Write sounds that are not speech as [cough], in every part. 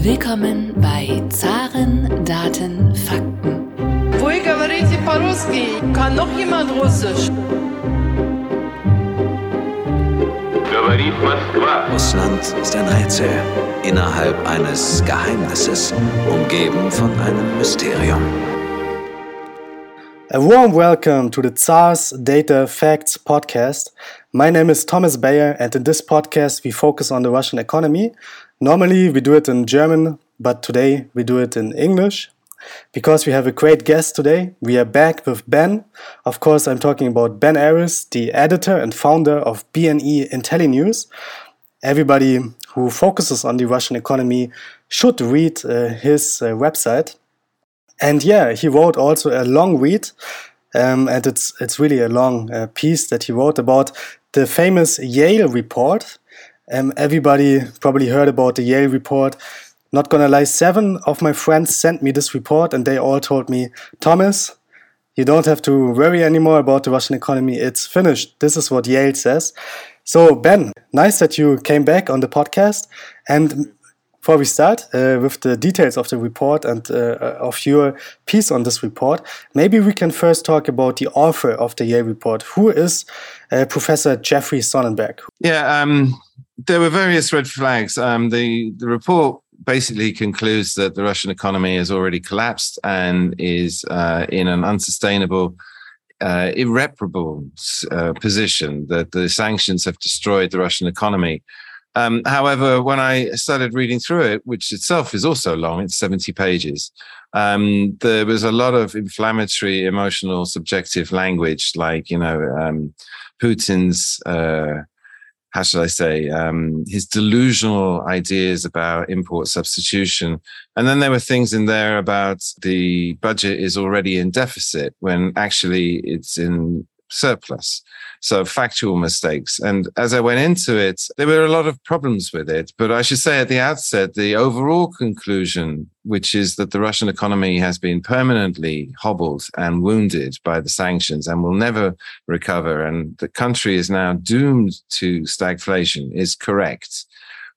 Willkommen bei Zaren, Daten, Fakten. Вы говорите по-русски? Kann noch jemand Russisch? Говорит Москва. Russland ist ein Rätsel innerhalb eines Geheimnisses, umgeben von einem Mysterium. A warm welcome to the ZARS Data Facts podcast. My name is Thomas Bayer, and in this podcast, we focus on the Russian economy. Normally, we do it in German, but today we do it in English because we have a great guest today. We are back with Ben. Of course, I'm talking about Ben Aris, the editor and founder of BNE IntelliNews. Everybody who focuses on the Russian economy should read uh, his uh, website. And yeah, he wrote also a long read, um, and it's it's really a long uh, piece that he wrote about the famous Yale report. Um, everybody probably heard about the Yale report. Not gonna lie, seven of my friends sent me this report, and they all told me, Thomas, you don't have to worry anymore about the Russian economy. It's finished. This is what Yale says. So, Ben, nice that you came back on the podcast. And before we start uh, with the details of the report and uh, of your piece on this report, maybe we can first talk about the author of the Yale report. Who is uh, Professor Jeffrey Sonnenfeld? Yeah, um, there were various red flags. Um, the the report basically concludes that the Russian economy has already collapsed and is uh, in an unsustainable. Uh, irreparable uh, position that the sanctions have destroyed the Russian economy um, however, when I started reading through it, which itself is also long, it's 70 pages, um, there was a lot of inflammatory, emotional, subjective language, like, you know, um, Putin's, uh, how should I say, um, his delusional ideas about import substitution. And then there were things in there about the budget is already in deficit when actually it's in surplus. So factual mistakes. And as I went into it, there were a lot of problems with it. But I should say at the outset, the overall conclusion, which is that the Russian economy has been permanently hobbled and wounded by the sanctions and will never recover. And the country is now doomed to stagflation is correct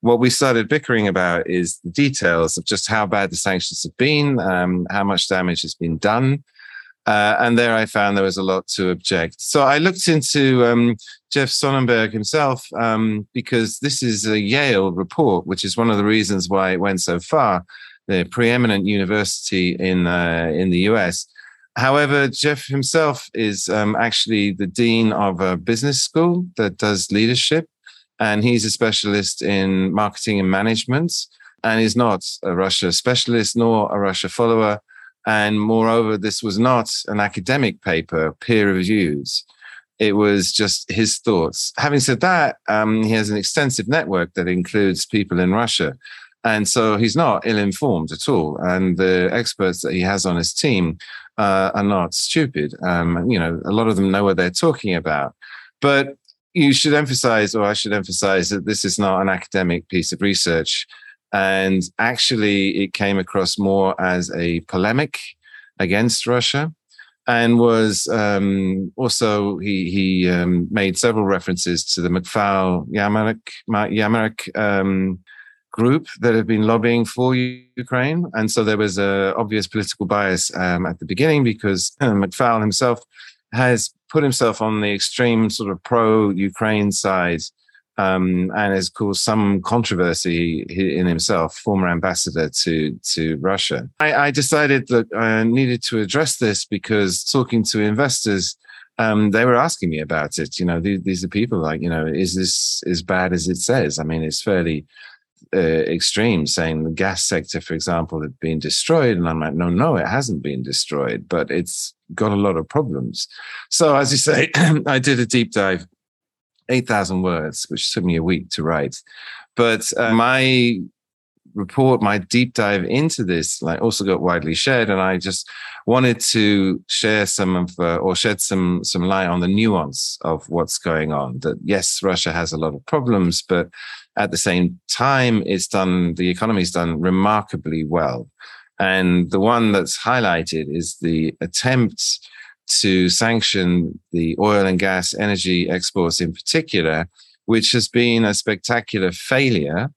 what we started bickering about is the details of just how bad the sanctions have been, um, how much damage has been done, uh, and there I found there was a lot to object. So I looked into um, Jeff Sonnenfeld himself um, because this is a Yale report, which is one of the reasons why it went so far, the preeminent university in, uh, in the US. However, Jeff himself is um, actually the dean of a business school that does leadership, and he's a specialist in marketing and management, and is not a Russia specialist nor a Russia follower and moreover, this was not an academic paper, peer reviews. It was just his thoughts. Having said that, um, he has an extensive network that includes people in Russia. And so he's not ill informed at all. And the experts that he has on his team uh, are not stupid. Um, you know, a lot of them know what they're talking about. But you should emphasize, or I should emphasize, that this is not an academic piece of research. And actually, it came across more as a polemic against Russia and was um, also he he um, made several references to the McFaul Yermak um, group that have been lobbying for Ukraine, and so there was a obvious political bias um, at the beginning because McFaul himself has put himself on the extreme sort of pro Ukraine side um, and has caused some controversy in himself, former ambassador to to Russia. I, I, decided that I needed to address this because talking to investors, um, they were asking me about it. You know, these, these, are people like, you know, is this as bad as it says? I mean, it's fairly uh, extreme, saying the gas sector, for example, had been destroyed, and I'm like, no, no, it hasn't been destroyed, but it's got a lot of problems. So, as you say, [clears throat] I did a deep dive 8,000 words, which took me a week to write. But uh, my report, my deep dive into this, like also got widely shared. And I just wanted to share some of, uh, or shed some, some light on the nuance of what's going on. That yes, Russia has a lot of problems, but at the same time, it's done, the economy's done remarkably well. And the one that's highlighted is the attempt to sanction the oil and gas energy exports in particular, which has been a spectacular failure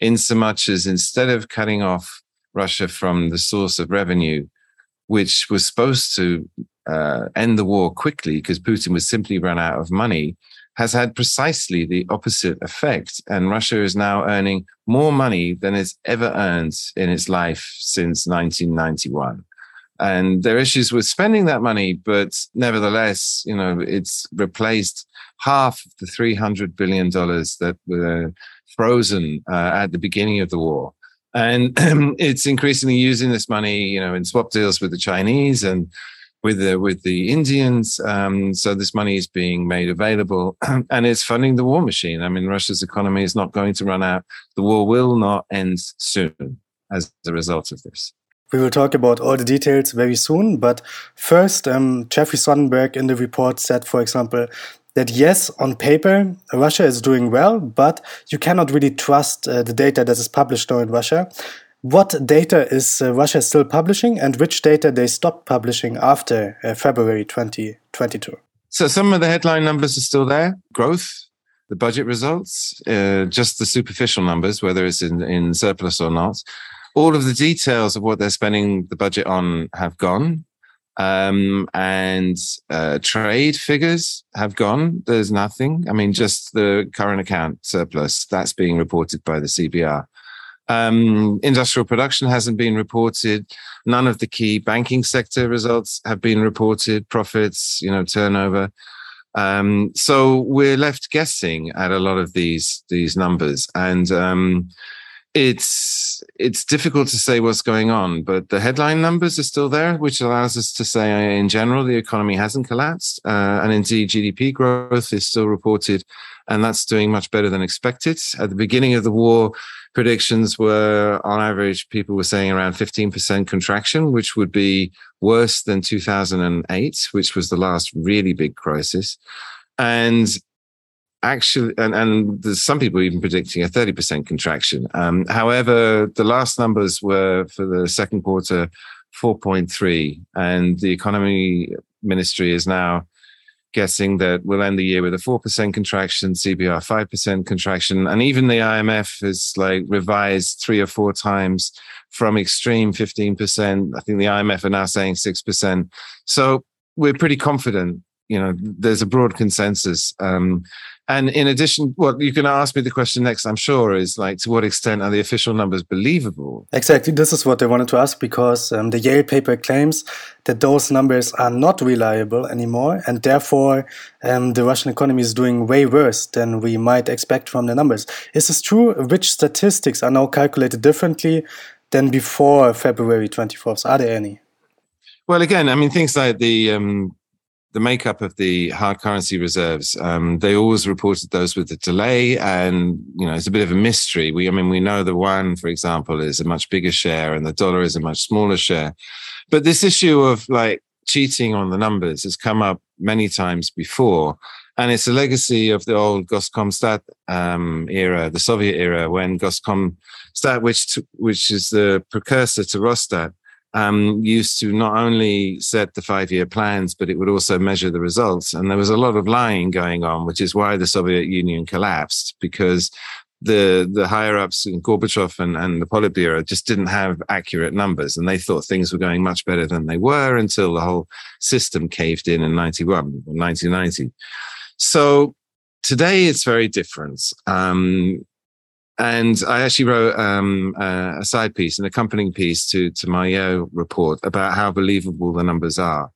in so much as instead of cutting off Russia from the source of revenue, which was supposed to uh, end the war quickly because Putin was simply run out of money, has had precisely the opposite effect. And Russia is now earning more money than it's ever earned in its life since 1991. And there are issues with spending that money, but nevertheless, you know, it's replaced half of the $300 billion that were frozen uh, at the beginning of the war. And [clears throat] it's increasingly using this money, you know, in swap deals with the Chinese and with the with the Indians. Um, so this money is being made available, [clears throat] and it's funding the war machine. I mean, Russia's economy is not going to run out. The war will not end soon as a result of this. We will talk about all the details very soon, but first, um, Jeffrey Sonnenfeld in the report said, for example, that yes, on paper, Russia is doing well, but you cannot really trust uh, the data that is published now in Russia what data is uh, Russia still publishing and which data they stopped publishing after uh, February 2022? So some of the headline numbers are still there. Growth, the budget results, uh, just the superficial numbers, whether it's in, in surplus or not. All of the details of what they're spending the budget on have gone. Um, and uh, trade figures have gone. There's nothing. I mean, just the current account surplus that's being reported by the CBR. Um, industrial production hasn't been reported. None of the key banking sector results have been reported. Profits, you know, turnover. Um, so we're left guessing at a lot of these these numbers, and um, it's it's difficult to say what's going on. But the headline numbers are still there, which allows us to say, in general, the economy hasn't collapsed, uh, and indeed GDP growth is still reported, and that's doing much better than expected. At the beginning of the war, predictions were on average, people were saying around 15% contraction, which would be worse than 2008, which was the last really big crisis. And actually, and, and there's some people even predicting a 30% contraction. Um, however, the last numbers were for the second quarter 4.3, and the economy ministry is now guessing that we'll end the year with a 4% contraction, CBR 5% contraction. And even the IMF has like revised three or four times from extreme 15%. I think the IMF are now saying 6%. So we're pretty confident. You know, there's a broad consensus. Um, and in addition, what you can ask me the question next, I'm sure, is like, to what extent are the official numbers believable? Exactly. This is what I wanted to ask because um, the Yale paper claims that those numbers are not reliable anymore. And therefore, um, the Russian economy is doing way worse than we might expect from the numbers. Is this true? Which statistics are now calculated differently than before February 24th? Are there any? Well, again, I mean, things like the um, the makeup of the hard currency reserves, um, they always reported those with a delay, and you know it's a bit of a mystery. We, I mean, we know the one, for example, is a much bigger share, and the dollar is a much smaller share. But this issue of like cheating on the numbers has come up many times before, and it's a legacy of the old Goskomstat um, era, the Soviet era, when Goskomstat, which which is the precursor to Rosstat, um, used to not only set the five year plans, but it would also measure the results. And there was a lot of lying going on, which is why the Soviet Union collapsed because the the higher ups in Gorbachev and, and the Politburo just didn't have accurate numbers, and they thought things were going much better than they were until the whole system caved in in 91 1990. So today it's very different. Um, and I actually wrote um, uh, a side piece, an accompanying piece to to my Yale report about how believable the numbers are,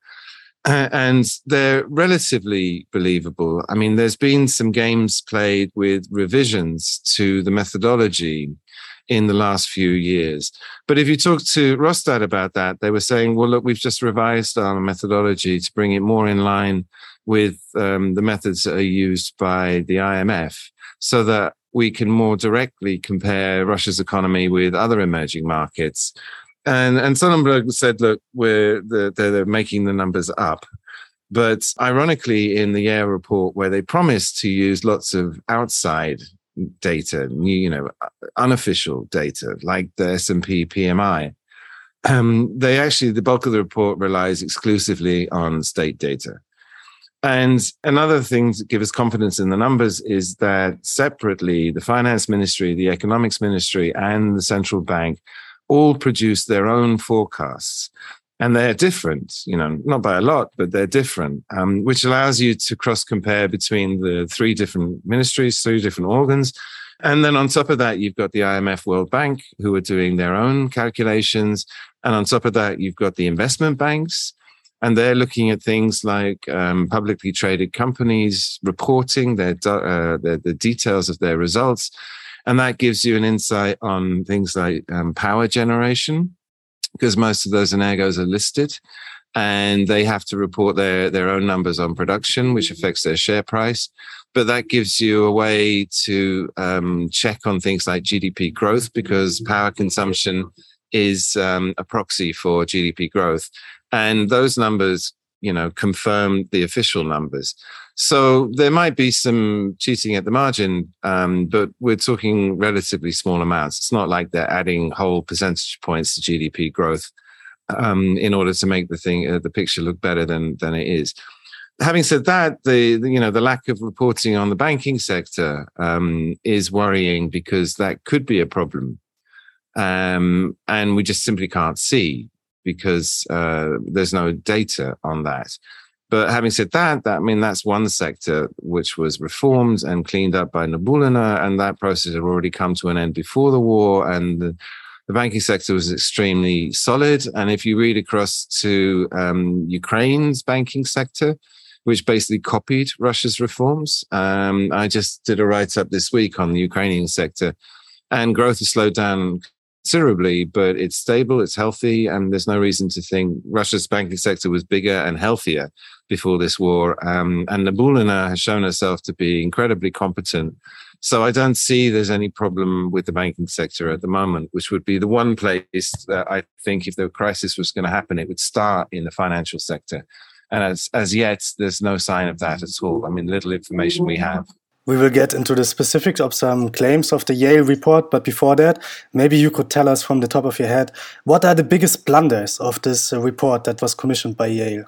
uh, and they're relatively believable. I mean, there's been some games played with revisions to the methodology in the last few years. But if you talk to Rosstat about that, they were saying, well, look, we've just revised our methodology to bring it more in line with um, the methods that are used by the IMF so that we can more directly compare Russia's economy with other emerging markets. And and Sonnenfeld said, look, we're the, they're, making the numbers up. But ironically, in the Yale report, where they promised to use lots of outside data, you know, unofficial data like the S&P PMI, um, they actually the bulk of the report relies exclusively on state data. And another thing to give us confidence in the numbers is that separately, the finance ministry, the economics ministry, and the central bank all produce their own forecasts. And they're different, you know, not by a lot, but they're different, um, which allows you to cross compare between the three different ministries, three different organs. And then on top of that, you've got the IMF World Bank who are doing their own calculations. And on top of that, you've got the investment banks and they're looking at things like um, publicly traded companies reporting their, uh, the, the details of their results. And that gives you an insight on things like um, power generation, because most of those Energos are listed and they have to report their, their own numbers on production, which affects their share price. But that gives you a way to um, check on things like GDP growth because power consumption is um, a proxy for GDP growth and those numbers you know confirm the official numbers. So there might be some cheating at the margin um, but we're talking relatively small amounts. It's not like they're adding whole percentage points to gdp growth um, in order to make the thing uh, the picture look better than than it is. Having said that the, the, you know the lack of reporting on the banking sector um, is worrying because that could be a problem. Um, and we just simply can't see because uh, there's no data on that. But having said that, that I mean that's one sector which was reformed and cleaned up by Nabiullina, and that process had already come to an end before the war, and the, the banking sector was extremely solid. And if you read across to um, Ukraine's banking sector, which basically copied Russia's reforms, um, I just did a write up this week on the Ukrainian sector, and growth has slowed down considerably, but it's stable, it's healthy, and there's no reason to think Russia's banking sector was bigger and healthier before this war. Um, and Nabiullina has shown herself to be incredibly competent. So I don't see there's any problem with the banking sector at the moment, which would be the one place that I think if the crisis was going to happen, it would start in the financial sector. And as, as yet, there's no sign of that at all. I mean, little information we have. We will get into the specifics of some claims of the Yale report, but before that, maybe you could tell us from the top of your head what are the biggest blunders of this report that was commissioned by Yale?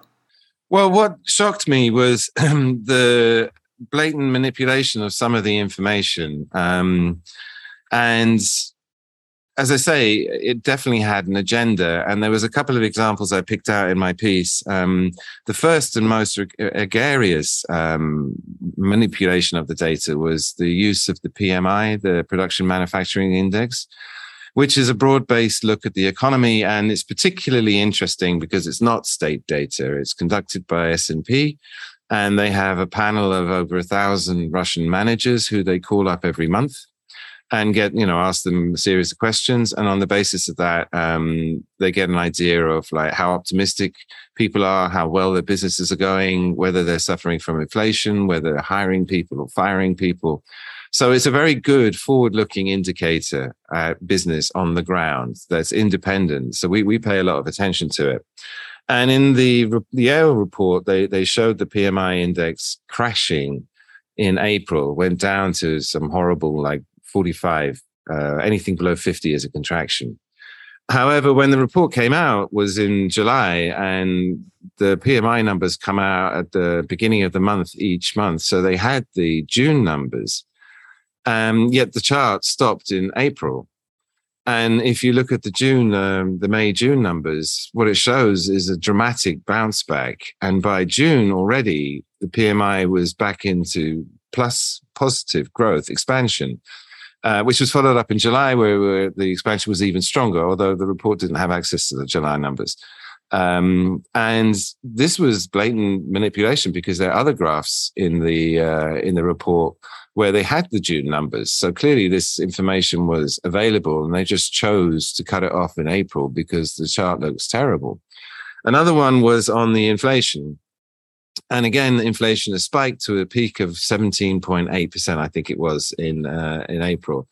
Well, what shocked me was [clears throat] the blatant manipulation of some of the information. Um, and as I say, it definitely had an agenda. And there was a couple of examples I picked out in my piece. Um, the first and most egregious um, manipulation of the data was the use of the PMI, the Production Manufacturing Index, which is a broad-based look at the economy. And it's particularly interesting because it's not state data. It's conducted by S&P. And they have a panel of over a thousand Russian managers who they call up every month and get you know ask them a series of questions. And on the basis of that um, they get an idea of like how optimistic people are how well their businesses are going whether they're suffering from inflation whether they're hiring people or firing people. So it's a very good forward looking indicator at business on the ground that's independent. So we, we pay a lot of attention to it. And in the the Yale report, they they showed the PMI index crashing in April, went down to some horrible like 45. Uh, anything below 50 is a contraction. However, when the report came out was in July and the PMI numbers come out at the beginning of the month each month. So they had the June numbers. Um, yet the chart stopped in April. And if you look at the June, um, the May June numbers, what it shows is a dramatic bounce back. And by June already, the PMI was back into plus positive growth expansion. Uh, which was followed up in July, where, where, the expansion was even stronger, although the report didn't have access to the July numbers. Um, and this was blatant manipulation because there are other graphs in the uh, in the report where they had the June numbers. So clearly, this information was available, and they just chose to cut it off in April because the chart looks terrible. Another one was on the inflation. And again, inflation has spiked to a peak of 17.8%, I think it was in uh, in April.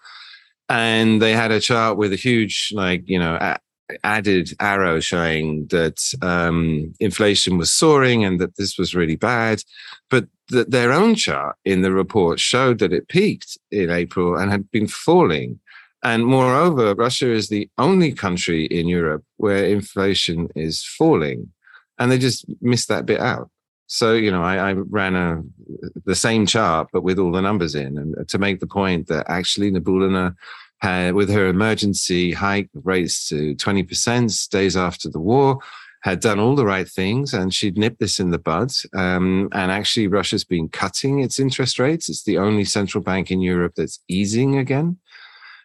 And they had a chart with a huge, like, you know, a- added arrow showing that um, inflation was soaring and that this was really bad. But that their own chart in the report showed that it peaked in April and had been falling. And moreover, Russia is the only country in Europe where inflation is falling. And they just missed that bit out. So, you know, I, I, ran a the same chart, but with all the numbers in, and to make the point that actually Nabiullina had, with her emergency hike rates to 20% days after the war, had done all the right things and she'd nipped this in the bud. Um, and actually, Russia's been cutting its interest rates. It's the only central bank in Europe that's easing again.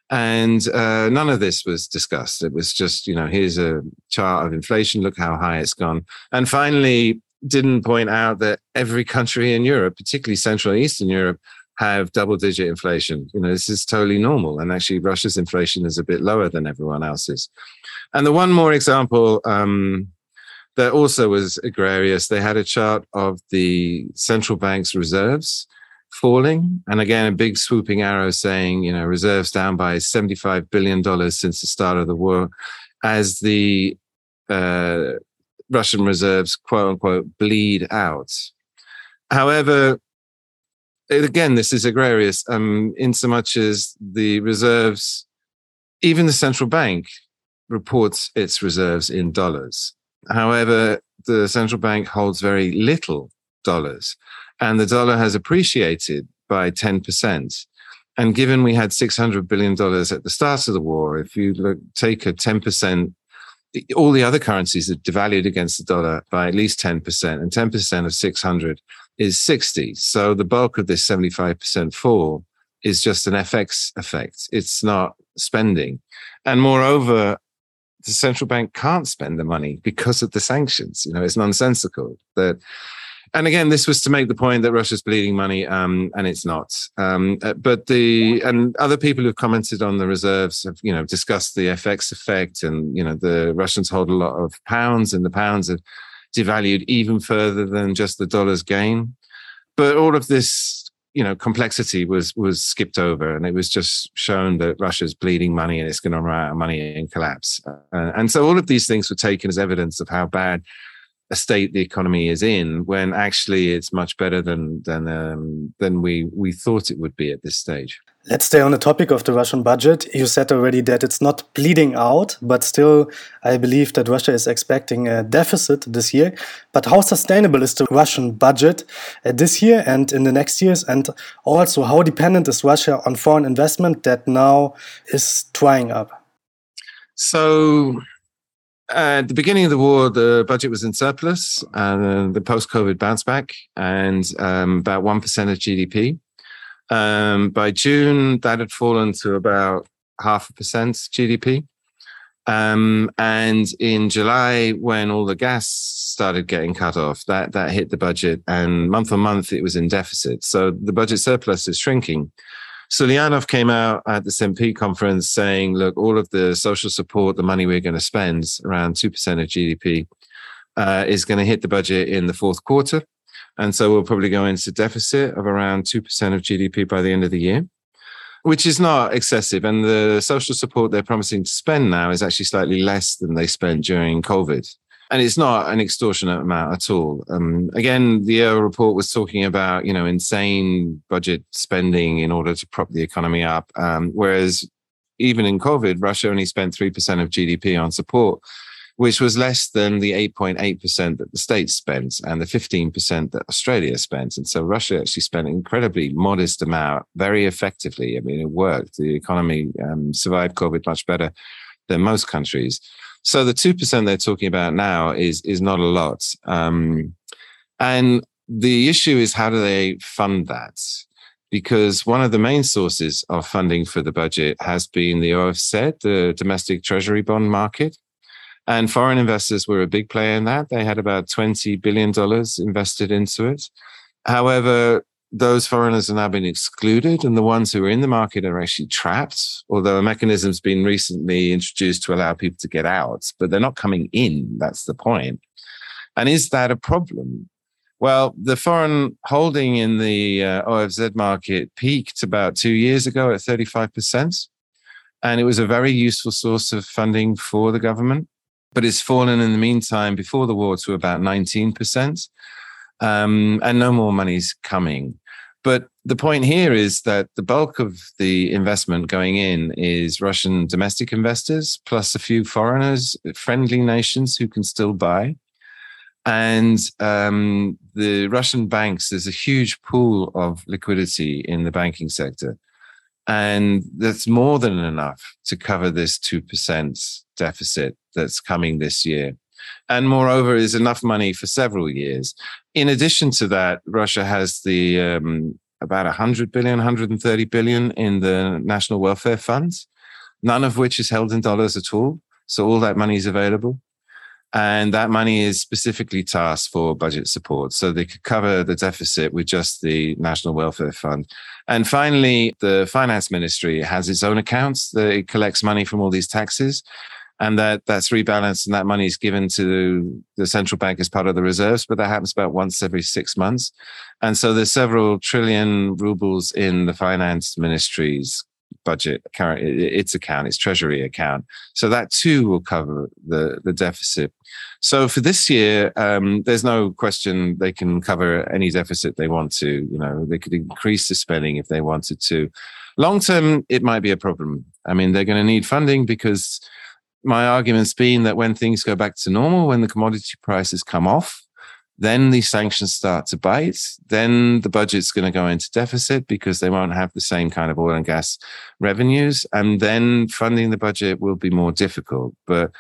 And uh, none of this was discussed. It was just, you know, here's a chart of inflation. Look how high it's gone. And finally, didn't point out that every country in Europe, particularly Central and Eastern Europe, have double digit inflation. You know, this is totally normal. And actually, Russia's inflation is a bit lower than everyone else's. And the one more example um, that also was egregious, they had a chart of the central bank's reserves falling. And again, a big swooping arrow saying, you know, reserves down by $75 billion since the start of the war as the uh, Russian reserves, quote unquote, bleed out. However, again, this is egregious, um, in so much as the reserves, even the central bank reports its reserves in dollars. However, the central bank holds very little dollars, and the dollar has appreciated by 10%. And given we had $600 billion at the start of the war, if you look, take a 10% all the other currencies are devalued against the dollar by at least 10%, and 10% of 600 is 60. So the bulk of this 75% fall is just an FX effect. It's not spending. And moreover, the central bank can't spend the money because of the sanctions. You know, it's nonsensical that and again, this was to make the point that Russia's bleeding money, um, and it's not. Um, uh, but the and other people who've commented on the reserves have, you know, discussed the FX effect, and you know, the Russians hold a lot of pounds, and the pounds have devalued even further than just the dollar's gain. But all of this, you know, complexity was was skipped over, and it was just shown that Russia's bleeding money, and it's going to run out of money and collapse. Uh, and so all of these things were taken as evidence of how bad a state the economy is in when actually it's much better than than um, than we we thought it would be at this stage. Let's stay on the topic of the Russian budget. You said already that it's not bleeding out, but still, I believe that Russia is expecting a deficit this year. But how sustainable is the Russian budget uh, this year and in the next years? And also, how dependent is Russia on foreign investment that now is drying up? So, at the beginning of the war, the budget was in surplus, and the post-COVID bounce back, and um, about one percent of GDP. Um, by June, that had fallen to about half a percent GDP. Um, and in July, when all the gas started getting cut off, that that hit the budget, and month on month it was in deficit. So the budget surplus is shrinking. Siluanov came out at the SMP conference saying, look, all of the social support, the money we're going to spend, around 2% of GDP, uh, is going to hit the budget in the fourth quarter. And so we'll probably go into deficit of around 2% of GDP by the end of the year, which is not excessive. And the social support they're promising to spend now is actually slightly less than they spent during COVID and it's not an extortionate amount at all. Um, again, the Yale report was talking about you know insane budget spending in order to prop the economy up, um, whereas even in COVID, Russia only spent three percent of GDP on support, which was less than the eight point eight percent that the states spent and the fifteen percent that Australia spent. And so Russia actually spent an incredibly modest amount, very effectively. I mean, it worked. The economy um, survived COVID much better than most countries. So the two percent they're talking about now is is not a lot, um, and the issue is how do they fund that? Because one of the main sources of funding for the budget has been the OFZ, the domestic treasury bond market. And foreign investors were a big player in that. They had about $20 billion invested into it. However, those foreigners are now being excluded, and the ones who are in the market are actually trapped. Although a mechanism's been recently introduced to allow people to get out, but they're not coming in. That's the point. And is that a problem? Well, the foreign holding in the uh, OFZ market peaked about two years ago at 35%. And it was a very useful source of funding for the government, but it's fallen in the meantime before the war to about 19%. Um, and no more money's coming. But the point here is that the bulk of the investment going in is Russian domestic investors, plus a few foreigners, friendly nations who can still buy. And um, the Russian banks, there's a huge pool of liquidity in the banking sector. And that's more than enough to cover this 2% deficit that's coming this year. And moreover, is enough money for several years. In addition to that, Russia has the um, about 100 billion, 130 billion in the national welfare funds, none of which is held in dollars at all. So all that money is available. And that money is specifically tasked for budget support. So they could cover the deficit with just the National Welfare Fund. And finally, the finance ministry has its own accounts that it collects money from all these taxes. And that, that's rebalanced and that money is given to the central bank as part of the reserves, but that happens about once every six months. And so there's several trillion rubles in the finance ministry's budget current its account its treasury account. So that too will cover the the deficit. So for this year um, there's no question they can cover any deficit they want to you know they could increase the spending if they wanted to. Long term it might be a problem. I mean they're going to need funding because my argument's been that when things go back to normal when the commodity prices come off then these sanctions start to bite. Then the budget's going to go into deficit because they won't have the same kind of oil and gas revenues. And then funding the budget will be more difficult. But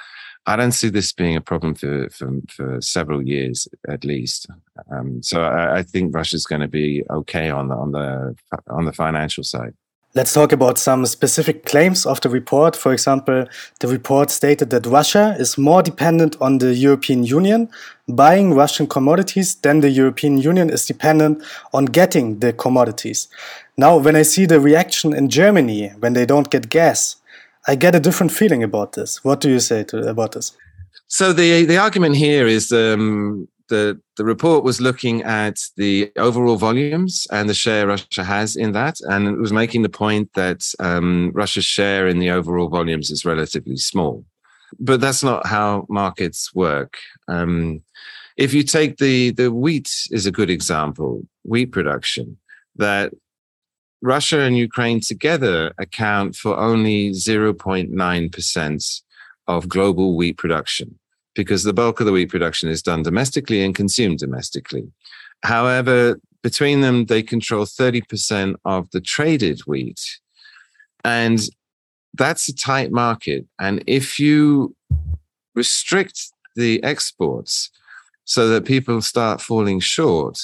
I don't see this being a problem for, for, for several years at least. Um, so I, I think Russia's going to be okay on the, on the, on the financial side. Let's talk about some specific claims of the report. For example, the report stated that Russia is more dependent on the European Union buying Russian commodities than the European Union is dependent on getting the commodities. Now, when I see the reaction in Germany when they don't get gas, I get a different feeling about this. What do you say to, about this? So the the argument here is um, the the report was looking at the overall volumes and the share Russia has in that, and it was making the point that um, Russia's share in the overall volumes is relatively small. But that's not how markets work. Um, if you take the the wheat is a good example, wheat production that Russia and Ukraine together account for only 0.9% of global wheat production because the bulk of the wheat production is done domestically and consumed domestically. However, between them, they control 30% of the traded wheat. And that's a tight market. And if you restrict the exports so that people start falling short,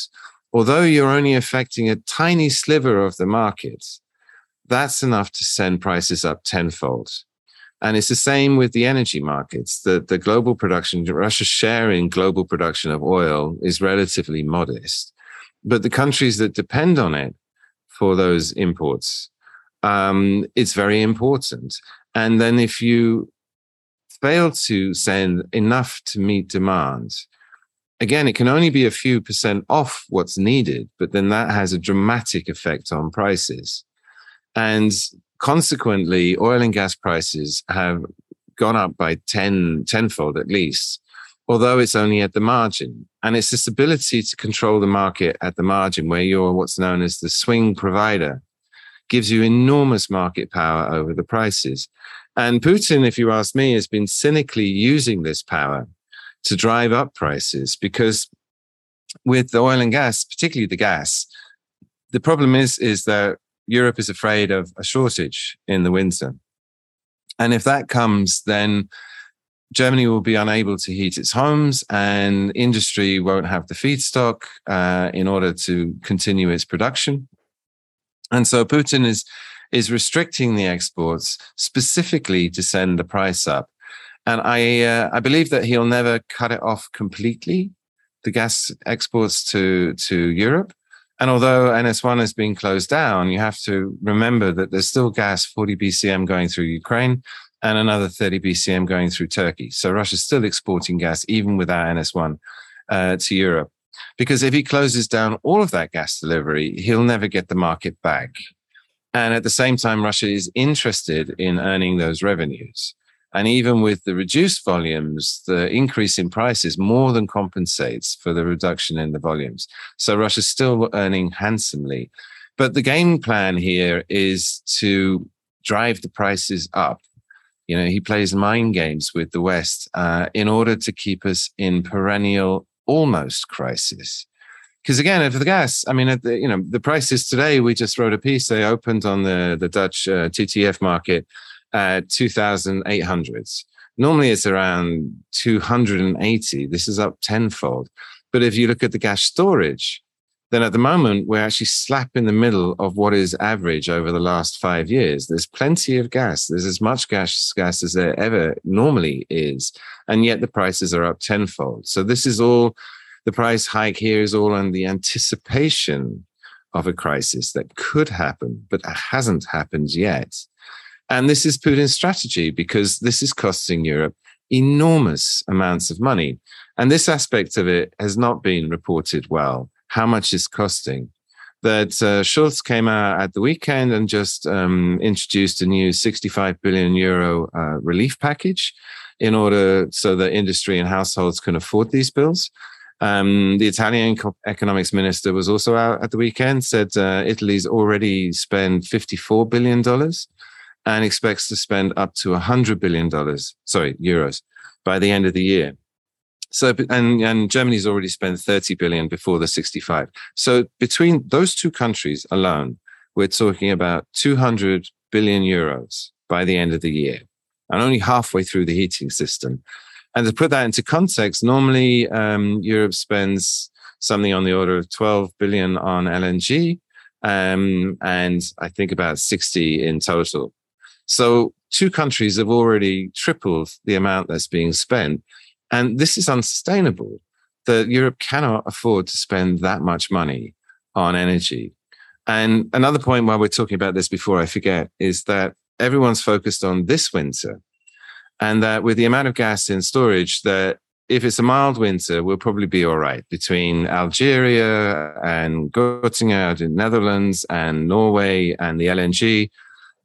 although you're only affecting a tiny sliver of the market, that's enough to send prices up tenfold. And it's the same with the energy markets. The, the global production, Russia's share in global production of oil is relatively modest. But the countries that depend on it for those imports, um, it's very important. And then if you fail to send enough to meet demand, again, it can only be a few percent off what's needed, but then that has a dramatic effect on prices. And consequently, oil and gas prices have gone up by 10, tenfold at least, although it's only at the margin. And it's this ability to control the market at the margin where you're what's known as the swing provider gives you enormous market power over the prices. And Putin, if you ask me, has been cynically using this power to drive up prices because with the oil and gas, particularly the gas, the problem is, is that Europe is afraid of a shortage in the winter. And if that comes, then Germany will be unable to heat its homes and industry won't have the feedstock uh, in order to continue its production. And so Putin is, is restricting the exports specifically to send the price up. And I, uh, I believe that he'll never cut it off completely, the gas exports to, to Europe. And although NS1 has been closed down, you have to remember that there's still gas 40 BCM going through Ukraine and another 30 BCM going through Turkey. So Russia's still exporting gas, even without NS1, uh, to Europe. Because if he closes down all of that gas delivery, he'll never get the market back. And at the same time, Russia is interested in earning those revenues. And even with the reduced volumes, the increase in prices more than compensates for the reduction in the volumes. So Russia's still earning handsomely. But the game plan here is to drive the prices up. You know, he plays mind games with the West uh, in order to keep us in perennial almost crisis. because again, for the gas, I mean, the, you know, the prices today. We just wrote a piece. They opened on the the Dutch uh, TTF market Uh, eight hundreds. Normally, it's around two hundred and eighty. This is up tenfold. But if you look at the gas storage, then at the moment we're actually slap in the middle of what is average over the last five years. There's plenty of gas. There's as much gas gas as there ever normally is, and yet the prices are up tenfold. So this is all the price hike here is all on the anticipation of a crisis that could happen, but hasn't happened yet. And this is Putin's strategy because this is costing Europe enormous amounts of money. And this aspect of it has not been reported well. How much is costing? That uh, Scholz came out at the weekend and just um, introduced a new 65 billion euro uh, relief package in order so that industry and households can afford these bills. Um, the Italian economics minister was also out at the weekend, said uh, Italy's already spent $54 billion and expects to spend up to $100 billion, sorry, euros, by the end of the year. So, and, and Germany's already spent 30 billion before the 65. So between those two countries alone, we're talking about 200 billion euros by the end of the year and only halfway through the heating system. And to put that into context, normally um, Europe spends something on the order of 12 billion on LNG, um, and I think about 60 in total. So two countries have already tripled the amount that's being spent. And this is unsustainable that Europe cannot afford to spend that much money on energy. And another point while we're talking about this before I forget is that everyone's focused on this winter and that with the amount of gas in storage that if it's a mild winter, we'll probably be all right between Algeria and Groningen in Netherlands and Norway and the LNG.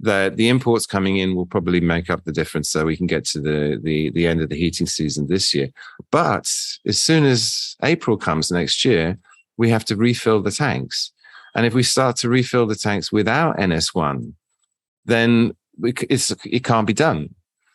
That the imports coming in will probably make up the difference, so we can get to the, the the end of the heating season this year. But as soon as April comes next year, we have to refill the tanks, and if we start to refill the tanks without NS1, then it can't be done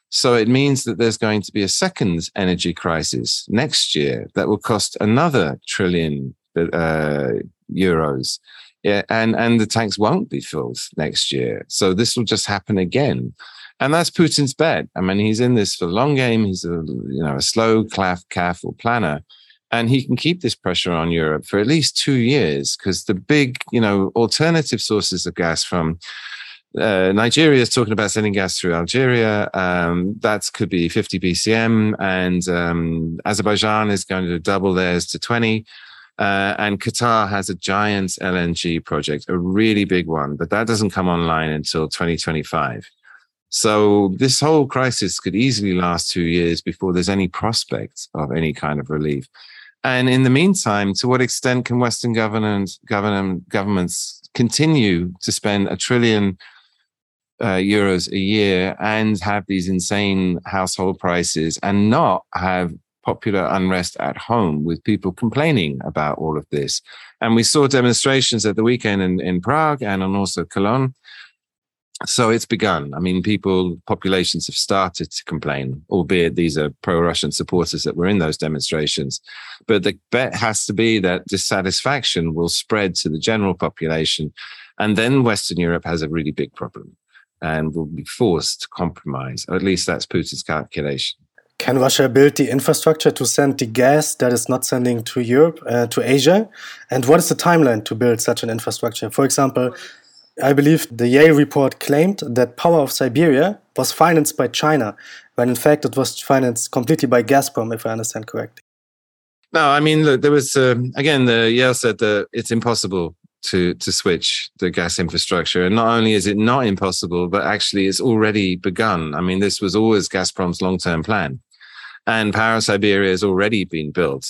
so it means that there's going to be a second energy crisis next year that will cost another trillion uh, euros. Yeah, and, and the tanks won't be filled next year. So this will just happen again. And that's Putin's bet. I mean, he's in this for the long game. He's a, you know, a slow, calf, careful planner. And he can keep this pressure on Europe for at least two years because the big, you know, alternative sources of gas from uh, Nigeria is talking about sending gas through Algeria. Um, that could be 50 BCM, and um, Azerbaijan is going to double theirs to 20. Uh, and Qatar has a giant LNG project, a really big one, but that doesn't come online until 2025. So this whole crisis could easily last two years before there's any prospect of any kind of relief. And in the meantime, to what extent can Western government, government, governments continue to spend a trillion uh, euros a year and have these insane household prices and not have popular unrest at home with people complaining about all of this. And we saw demonstrations at the weekend in, in Prague and also Cologne. So it's begun. I mean, people, populations have started to complain, albeit these are pro Russian supporters that were in those demonstrations. But the bet has to be that dissatisfaction will spread to the general population. And then Western Europe has a really big problem and will be forced to compromise. Or at least that's Putin's calculation. Can Russia build the infrastructure to send the gas that is not sending to Europe, uh, to Asia? And what is the timeline to build such an infrastructure? For example, I believe the Yale report claimed that Power of Siberia was financed by China, when in fact it was financed completely by Gazprom, if I understand correctly. No, I mean, look, there was, um, again, the Yale said that it's impossible to to switch the gas infrastructure. And not only is it not impossible, but actually it's already begun. I mean, this was always Gazprom's long term plan, and Power Siberia has already been built.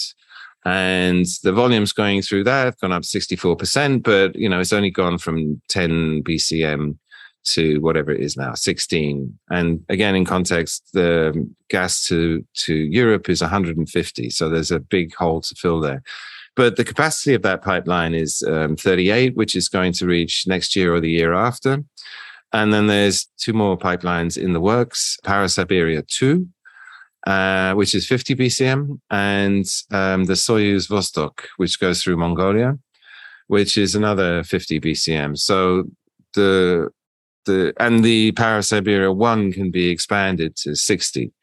And the volumes going through that have gone up 64%, but you know, it's only gone from 10 BCM to whatever it is now, 16. And again, in context, the gas to, to Europe is 150. So there's a big hole to fill there. But the capacity of that pipeline is um, 38, which is going to reach next year or the year after. And then there's two more pipelines in the works, Power Siberia 2 uh, which is 50 BCM, and um, the Soyuz Vostok, which goes through Mongolia, which is another 50 BCM. So the the and the Power Siberia one can be expanded to 60.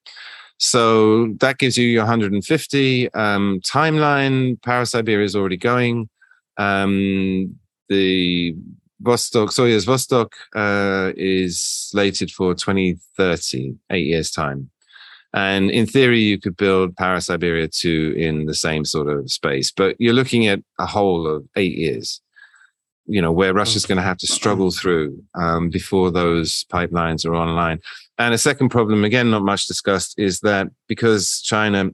So that gives you your 150 um, timeline. Power Siberia is already going. Um, the Vostok, Soyuz Vostok uh, is slated for 2030, eight years' time. And in theory, you could build Power Siberia 2 in the same sort of space, but you're looking at a whole of eight years, you know, where Russia's going to have to struggle through um, before those pipelines are online. And a second problem, again, not much discussed, is that because China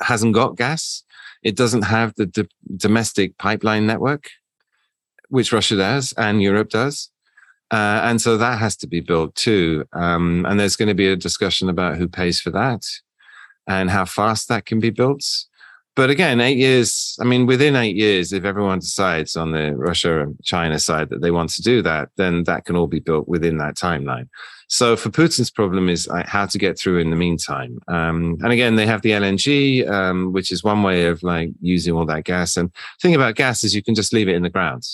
hasn't got gas, it doesn't have the d- domestic pipeline network, which Russia does and Europe does. Uh, and so that has to be built too. Um, and there's going to be a discussion about who pays for that and how fast that can be built. But again, eight years, I mean, within eight years, if everyone decides on the Russia and China side that they want to do that, then that can all be built within that timeline. So for Putin's problem is like how to get through in the meantime. Um, and again, they have the LNG, um, which is one way of like using all that gas. And the thing about gas is you can just leave it in the ground.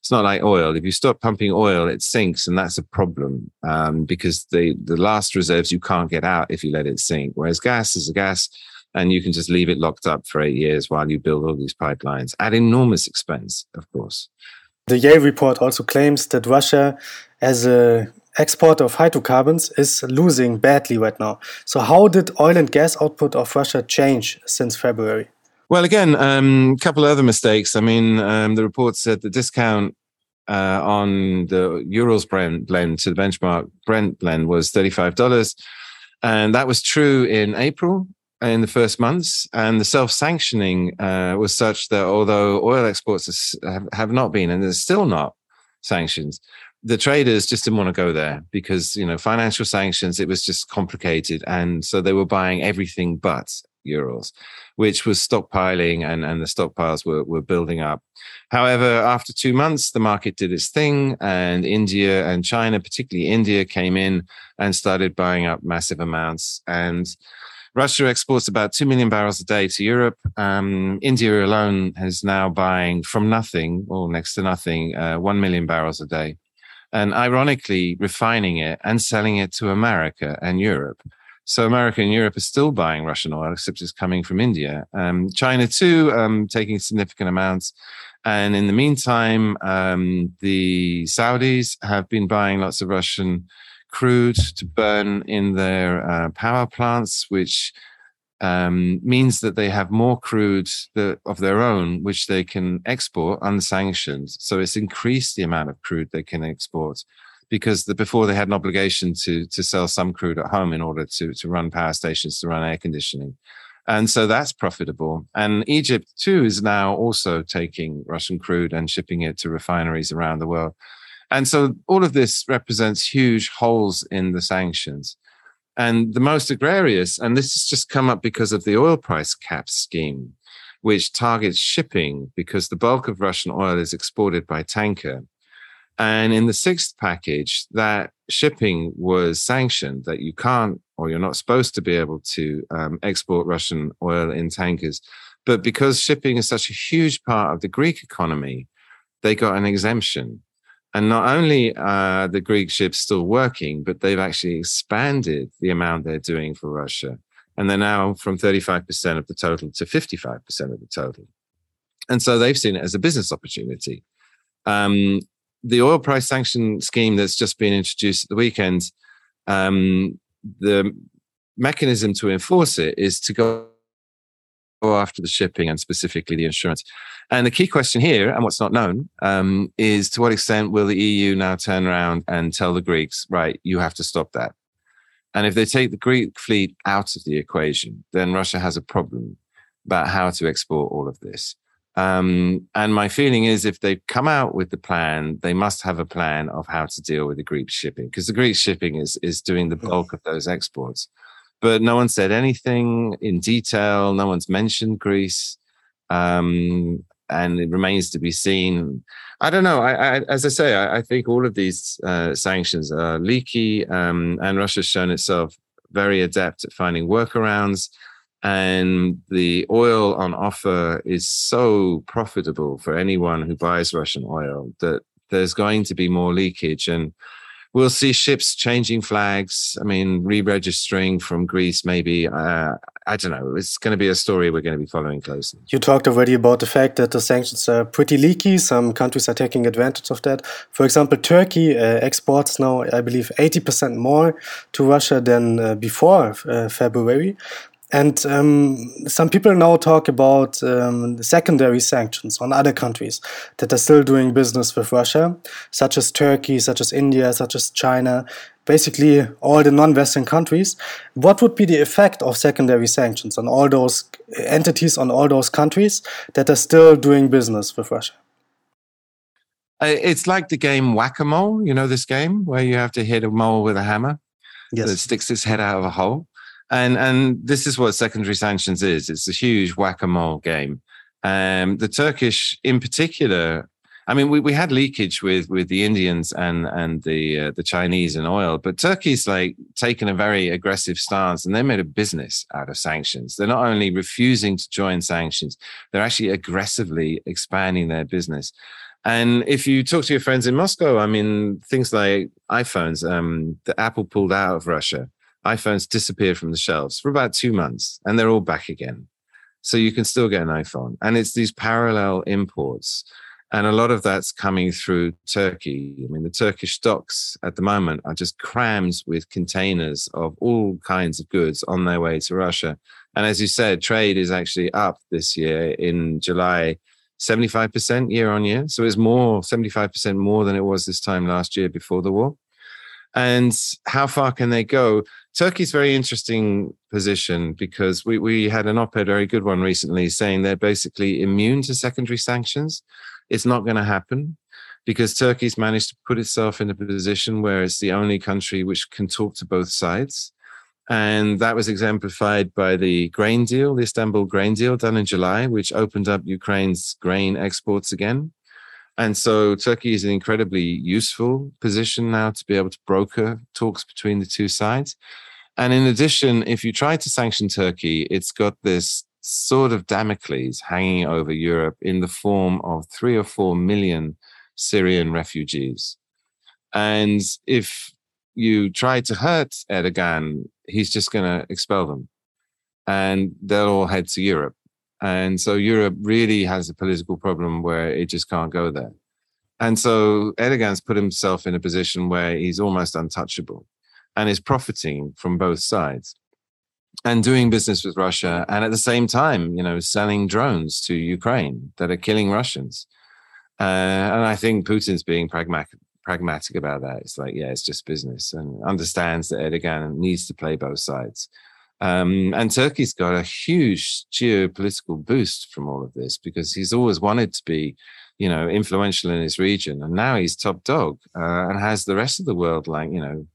It's not like oil. If you stop pumping oil, it sinks, and that's a problem um, because the the last reserves you can't get out if you let it sink. Whereas gas is a gas, and you can just leave it locked up for eight years while you build all these pipelines at enormous expense, of course. The Yale report also claims that Russia, as a exporter of hydrocarbons, is losing badly right now. So, how did oil and gas output of Russia change since February? Well, again, a um, couple of other mistakes. I mean, um, the report said the discount uh, on the Urals Brent blend to the benchmark Brent blend was $35. And that was true in April in the first months. And the self sanctioning uh, was such that although oil exports have, not been, and there's still not sanctions, the traders just didn't want to go there because, you know, financial sanctions, it was just complicated. And so they were buying everything but Urals, which was stockpiling and, and the stockpiles were, were building up. However, after two months, the market did its thing, and India and China, particularly India, came in and started buying up massive amounts. And Russia exports about 2 million barrels a day to Europe. Um, India alone is now buying from nothing, or next to nothing, uh, 1 million barrels a day. And ironically, refining it and selling it to America and Europe. So America and Europe are still buying Russian oil, except it's coming from India. Um, China too, um, taking significant amounts. And in the meantime, um, the Saudis have been buying lots of Russian crude to burn in their uh, power plants, which um, means that they have more crude of their own, which they can export unsanctioned. So it's increased the amount of crude they can export because the, before they had an obligation to to sell some crude at home in order to to run power stations to run air conditioning. And so that's profitable. And egypt too is now also taking russian crude and shipping it to refineries around the world. And so all of this represents huge holes in the sanctions. And the most egregious and this has just come up because of the oil price cap scheme which targets shipping because the bulk of russian oil is exported by tanker and in the sixth package, that shipping was sanctioned that you can't or you're not supposed to be able to um, export Russian oil in tankers. But because shipping is such a huge part of the Greek economy, they got an exemption. And not only are the Greek ships still working, but they've actually expanded the amount they're doing for Russia. And they're now from 35% of the total to 55% of the total. And so they've seen it as a business opportunity. Um, the oil price sanction scheme that's just been introduced at the weekend, um, the mechanism to enforce it is to go after the shipping and specifically the insurance. And the key question here, and what's not known, um, is to what extent will the EU now turn around and tell the Greeks, right, you have to stop that? And if they take the Greek fleet out of the equation, then Russia has a problem about how to export all of this. Um, and my feeling is if they've come out with the plan, they must have a plan of how to deal with the Greek shipping because the Greek shipping is, is doing the bulk of those exports. But no one said anything in detail. No one's mentioned Greece. Um, and it remains to be seen. I don't know. I, I as I say, I, I, think all of these uh, sanctions are leaky, um, and Russia's shown itself very adept at finding workarounds. And the oil on offer is so profitable for anyone who buys Russian oil that there's going to be more leakage. And we'll see ships changing flags. I mean, re-registering from Greece, maybe. Uh, I don't know. It's going to be a story we're going to be following closely. You talked already about the fact that the sanctions are pretty leaky. Some countries are taking advantage of that. For example, Turkey uh, exports now, I believe, 80% more to Russia than uh, before uh, February. And um, some people now talk about um, secondary sanctions on other countries that are still doing business with Russia, such as Turkey, such as India, such as China, basically all the non Western countries. What would be the effect of secondary sanctions on all those entities, on all those countries that are still doing business with Russia? It's like the game whack a mole. You know this game where you have to hit a mole with a hammer yes. that sticks its head out of a hole and and this is what secondary sanctions is. It's a huge whack a mole game. Um, the Turkish, in particular, I mean, we, we had leakage with with the Indians and and the uh, the Chinese and oil, but Turkey's like taken a very aggressive stance, and they made a business out of sanctions. They're not only refusing to join sanctions, they're actually aggressively expanding their business. And if you talk to your friends in Moscow, I mean, things like iPhones, um, the Apple pulled out of Russia iPhones disappeared from the shelves for about two months and they're all back again. So you can still get an iPhone. And it's these parallel imports. And a lot of that's coming through Turkey. I mean, the Turkish stocks at the moment are just crammed with containers of all kinds of goods on their way to Russia. And as you said, trade is actually up this year in July, 75% year on year. So it's more, 75% more than it was this time last year before the war. And how far can they go? Turkey's very interesting position because we, we had an op-ed, very good one recently, saying they're basically immune to secondary sanctions. It's not going to happen because Turkey's managed to put itself in a position where it's the only country which can talk to both sides. And that was exemplified by the grain deal, the Istanbul grain deal done in July, which opened up Ukraine's grain exports again. And so Turkey is an incredibly useful position now to be able to broker talks between the two sides. And in addition, if you try to sanction Turkey, it's got this sort of Damocles hanging over Europe in the form of three or four million Syrian refugees. And if you try to hurt Erdogan, he's just going to expel them and they'll all head to Europe. And so Europe really has a political problem where it just can't go there. And so Erdogan's put himself in a position where he's almost untouchable and is profiting from both sides and doing business with Russia and at the same time, you know, selling drones to Ukraine that are killing Russians. Uh, and I think Putin's being pragmatic pragmatic about that. It's like, yeah, it's just business and understands that Erdogan needs to play both sides. Um, and Turkey's got a huge geopolitical boost from all of this because he's always wanted to be, you know, influential in his region. And now he's top dog uh, and has the rest of the world like, you know,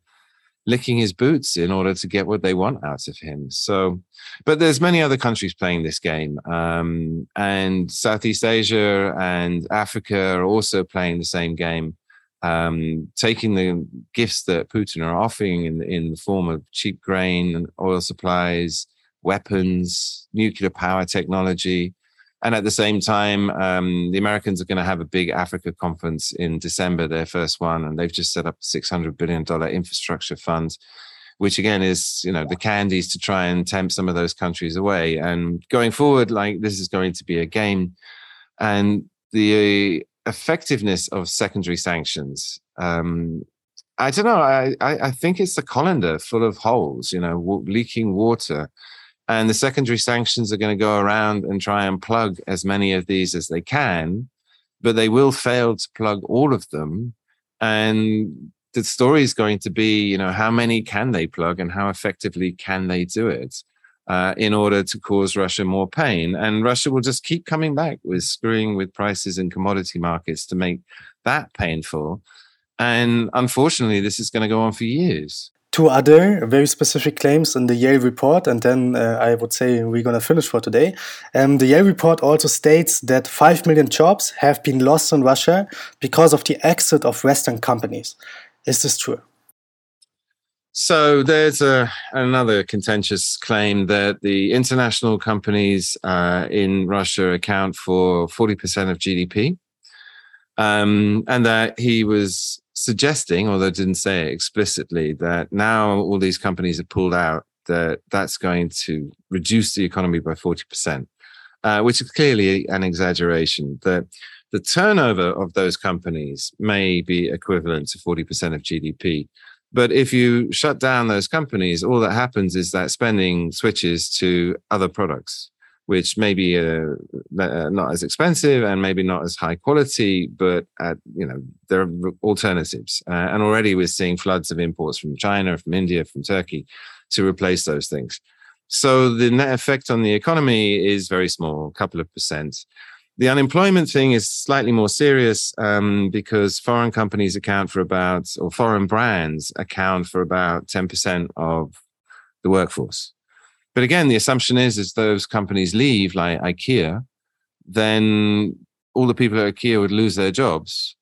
licking his boots in order to get what they want out of him. So, but there's many other countries playing this game, um, and Southeast Asia and Africa are also playing the same game, um, taking the gifts that Putin are offering in in the form of cheap grain, and oil supplies, weapons, nuclear power technology, and at the same time, um, the Americans are going to have a big Africa conference in December, their first one, and they've just set up a $600 billion infrastructure fund, which again is, you know, the candies to try and tempt some of those countries away. And going forward, like this is going to be a game. And the effectiveness of secondary sanctions, um, I don't know. I, I, I think it's a colander full of holes, you know, leaking water and the secondary sanctions are going to go around and try and plug as many of these as they can, but they will fail to plug all of them. And the story is going to be, you know, how many can they plug and how effectively can they do it uh, in order to cause Russia more pain? And Russia will just keep coming back with screwing with prices and commodity markets to make that painful. And unfortunately, this is going to go on for years two other very specific claims in the Yale report, and then uh, I would say we're going to finish for today. Um, the Yale report also states that 5 million jobs have been lost in Russia because of the exit of Western companies. Is this true? So there's a, another contentious claim that the international companies uh, in Russia account for 40% of GDP. Um, and that he was suggesting, although didn't say it explicitly, that now all these companies have pulled out, that that's going to reduce the economy by 40%, uh, which is clearly an exaggeration. That the turnover of those companies may be equivalent to 40% of GDP. But if you shut down those companies, all that happens is that spending switches to other products which may be uh, uh, not as expensive and maybe not as high quality, but at, you know there are alternatives. Uh, and already we're seeing floods of imports from China, from India, from Turkey to replace those things. So the net effect on the economy is very small, a couple of percent. The unemployment thing is slightly more serious um, because foreign companies account for about, or foreign brands account for about 10% of the workforce. But again, the assumption is as those companies leave, like IKEA, then all the people at IKEA would lose their jobs.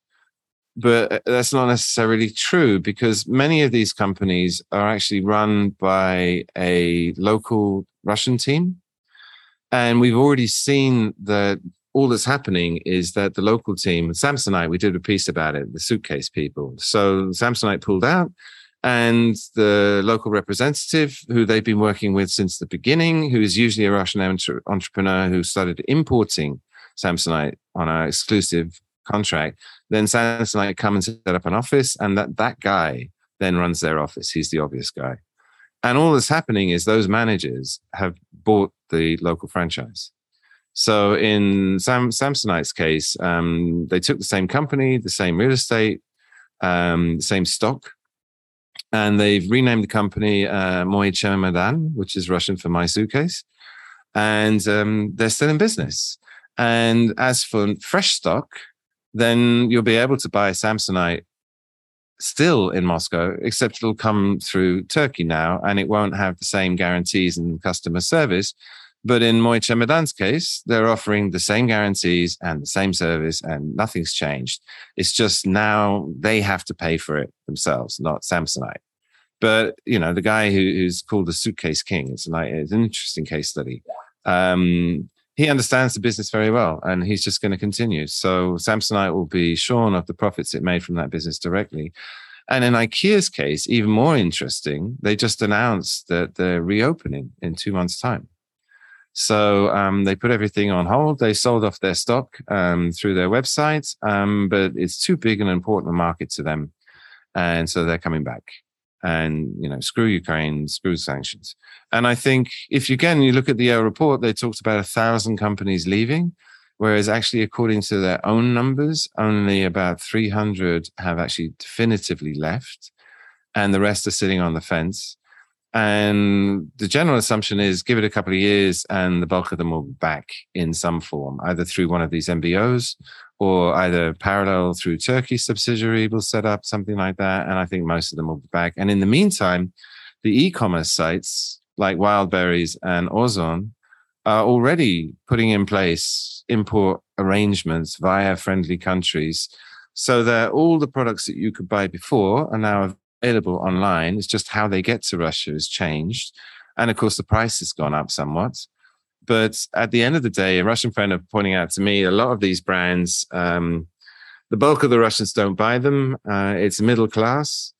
But uh, that's not necessarily true because many of these companies are actually run by a local Russian team. And we've already seen that all that's happening is that the local team, Samsonite, we did a piece about it, the suitcase people. So Samsonite pulled out and the local representative who they've been working with since the beginning, who is usually a Russian entre- entrepreneur who started importing Samsonite on an exclusive contract. Then Samsonite come and set up an office, and that that guy then runs their office. He's the obvious guy. And all that's happening is those managers have bought the local franchise. So in Sam, Samsonite's case, um, they took the same company, the same real estate, um, the same stock, and they've renamed the company uh, Moy Chemodan, which is Russian for my suitcase, and um, they're still in business. And as for fresh stock, then you'll be able to buy Samsonite still in Moscow, except it'll come through Turkey now, and it won't have the same guarantees and customer service. But in Moy Chemodan's case, they're offering the same guarantees and the same service, and nothing's changed. It's just now they have to pay for it themselves, not Samsonite. But you know, the guy who, who's called the suitcase king, it's like an interesting case study. Um, he understands the business very well, and he's just going to continue. So Samsonite will be shorn of the profits it made from that business directly. And in IKEA's case, even more interesting, they just announced that they're reopening in two months' time. So um, they put everything on hold. They sold off their stock um, through their website, um, but it's too big and important a market to them, and so they're coming back. And you know, screw Ukraine, screw sanctions. And I think if you again you look at the report, they talked about a thousand companies leaving, whereas actually, according to their own numbers, only about 300 have actually definitively left, and the rest are sitting on the fence. And the general assumption is give it a couple of years and the bulk of them will be back in some form, either through one of these MBOs or either parallel through Turkey subsidiary will set up something like that. And I think most of them will be back. And in the meantime, the e-commerce sites like Wildberries and Ozon are already putting in place import arrangements via friendly countries so that all the products that you could buy before are now available online. It's just how they get to Russia has changed. And of course, the price has gone up somewhat. But at the end of the day, a Russian friend of pointing out to me a lot of these brands, um, the bulk of the Russians don't buy them. Uh, it's middle class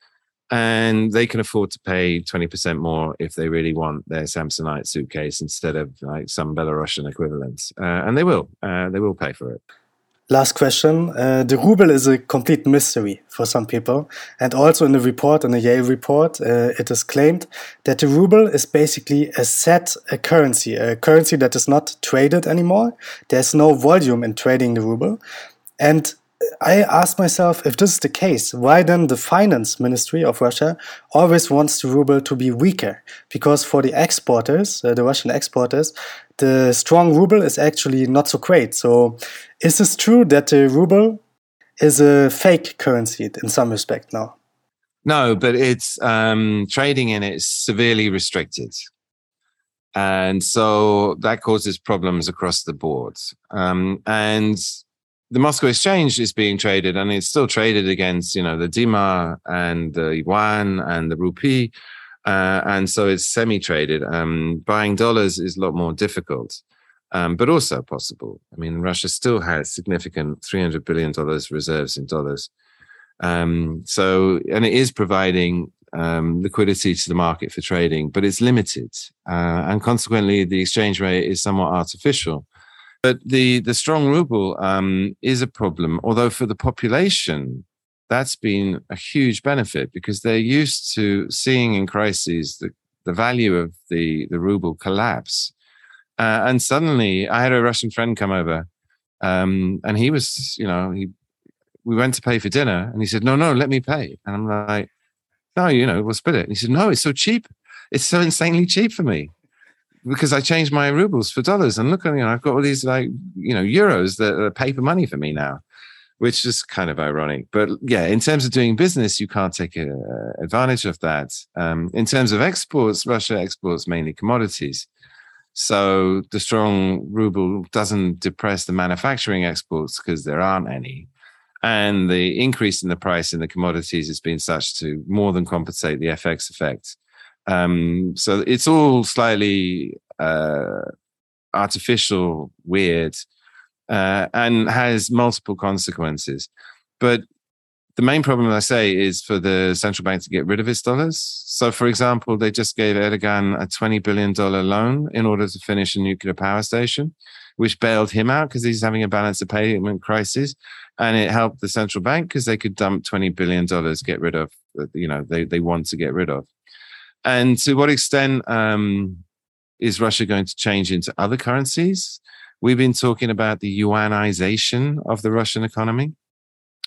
and they can afford to pay 20% more if they really want their Samsonite suitcase instead of like some Belarusian equivalent. Uh, and they will, uh, they will pay for it. Last question. Uh, the ruble is a complete mystery for some people. And also in the report, in the Yale report, uh, it is claimed that the ruble is basically a set a currency, a currency that is not traded anymore. There's no volume in trading the ruble. And I asked myself if this is the case, why then the finance ministry of Russia always wants the ruble to be weaker? Because for the exporters, uh, the Russian exporters, the strong ruble is actually not so great. So, is this true that the ruble is a fake currency in some respect now? No, but it's um, trading in it is severely restricted. And so that causes problems across the board. Um, and the Moscow Exchange is being traded, and it's still traded against you know the dinar and the yuan and the rupee, uh, and so it's semi-traded. Um, buying dollars is a lot more difficult, um, but also possible. I mean, Russia still has significant three hundred billion dollars reserves in dollars, um, so and it is providing um, liquidity to the market for trading, but it's limited, uh, and consequently, the exchange rate is somewhat artificial. But the the strong ruble um, is a problem. Although for the population, that's been a huge benefit because they're used to seeing in crises the, the value of the the ruble collapse. Uh, and suddenly, I had a Russian friend come over, um, and he was, you know, he we went to pay for dinner, and he said, "No, no, let me pay." And I'm like, "No, you know, we'll split it." And he said, "No, it's so cheap. It's so insanely cheap for me." Because I changed my rubles for dollars. And look, you know, I've got all these like, you know, euros that are paper money for me now, which is kind of ironic. But yeah, in terms of doing business, you can't take a, uh, advantage of that. Um, in terms of exports, Russia exports mainly commodities. So the strong ruble doesn't depress the manufacturing exports because there aren't any. And the increase in the price in the commodities has been such to more than compensate the FX effect. Um, so it's all slightly uh, artificial, weird, uh, and has multiple consequences. But the main problem, I say, is for the central bank to get rid of its dollars. So, for example, they just gave Erdogan a $20 billion loan in order to finish a nuclear power station, which bailed him out because he's having a balance of payment crisis. And it helped the central bank because they could dump $20 billion, get rid of, you know, they, they want to get rid of. And to what extent um, is Russia going to change into other currencies? We've been talking about the yuanization of the Russian economy,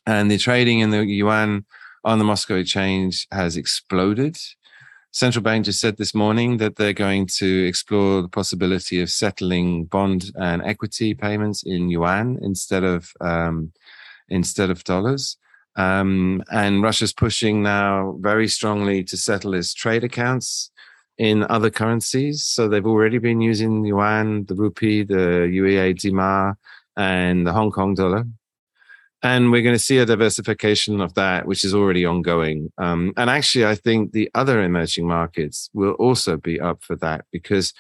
and the trading in the yuan on the Moscow exchange has exploded. Central bank just said this morning that they're going to explore the possibility of settling bond and equity payments in yuan instead of um, instead of dollars. Um, and Russia's pushing now very strongly to settle its trade accounts in other currencies. So they've already been using yuan, the rupee, the UAE dinar, and the Hong Kong dollar. And we're going to see a diversification of that, which is already ongoing. Um, and actually, I think the other emerging markets will also be up for that because,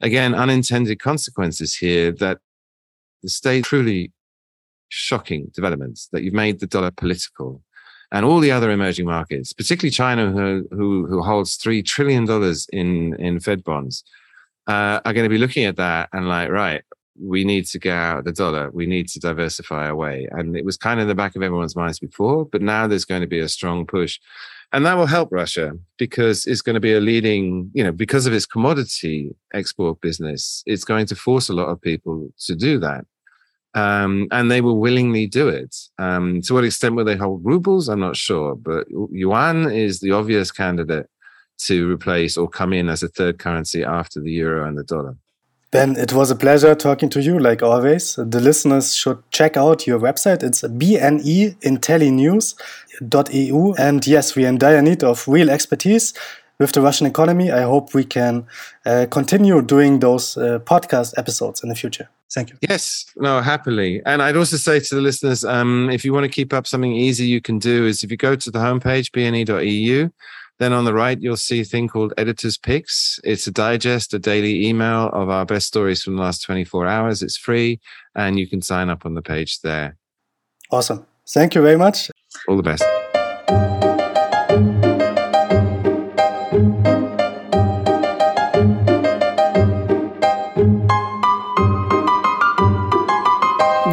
again, unintended consequences here that the state truly shocking developments that you've made the dollar political and all the other emerging markets, particularly China, who who, who holds three trillion dollars in in Fed bonds, uh, are going to be looking at that and like, right, we need to get out the dollar. We need to diversify away. And it was kind of in the back of everyone's minds before, but now there's going to be a strong push. And that will help Russia because it's going to be a leading, you know, because of its commodity export business, it's going to force a lot of people to do that um, and they will willingly do it. Um, to what extent will they hold rubles? I'm not sure, but yuan is the obvious candidate to replace or come in as a third currency after the euro and the dollar. Ben, it was a pleasure talking to you, like always. The listeners should check out your website. It's bneintellinews.eu. And yes, we are in dire need of real expertise with the Russian economy. I hope we can uh, continue doing those uh, podcast episodes in the future. Thank you. Yes, no, happily. And I'd also say to the listeners, um, if you want to keep up something easy you can do is if you go to the homepage, bne.eu, then on the right, you'll see a thing called Editor's Picks. It's a digest, a daily email of our best stories from the last 24 hours. It's free and you can sign up on the page there. Awesome. Thank you very much. All the best.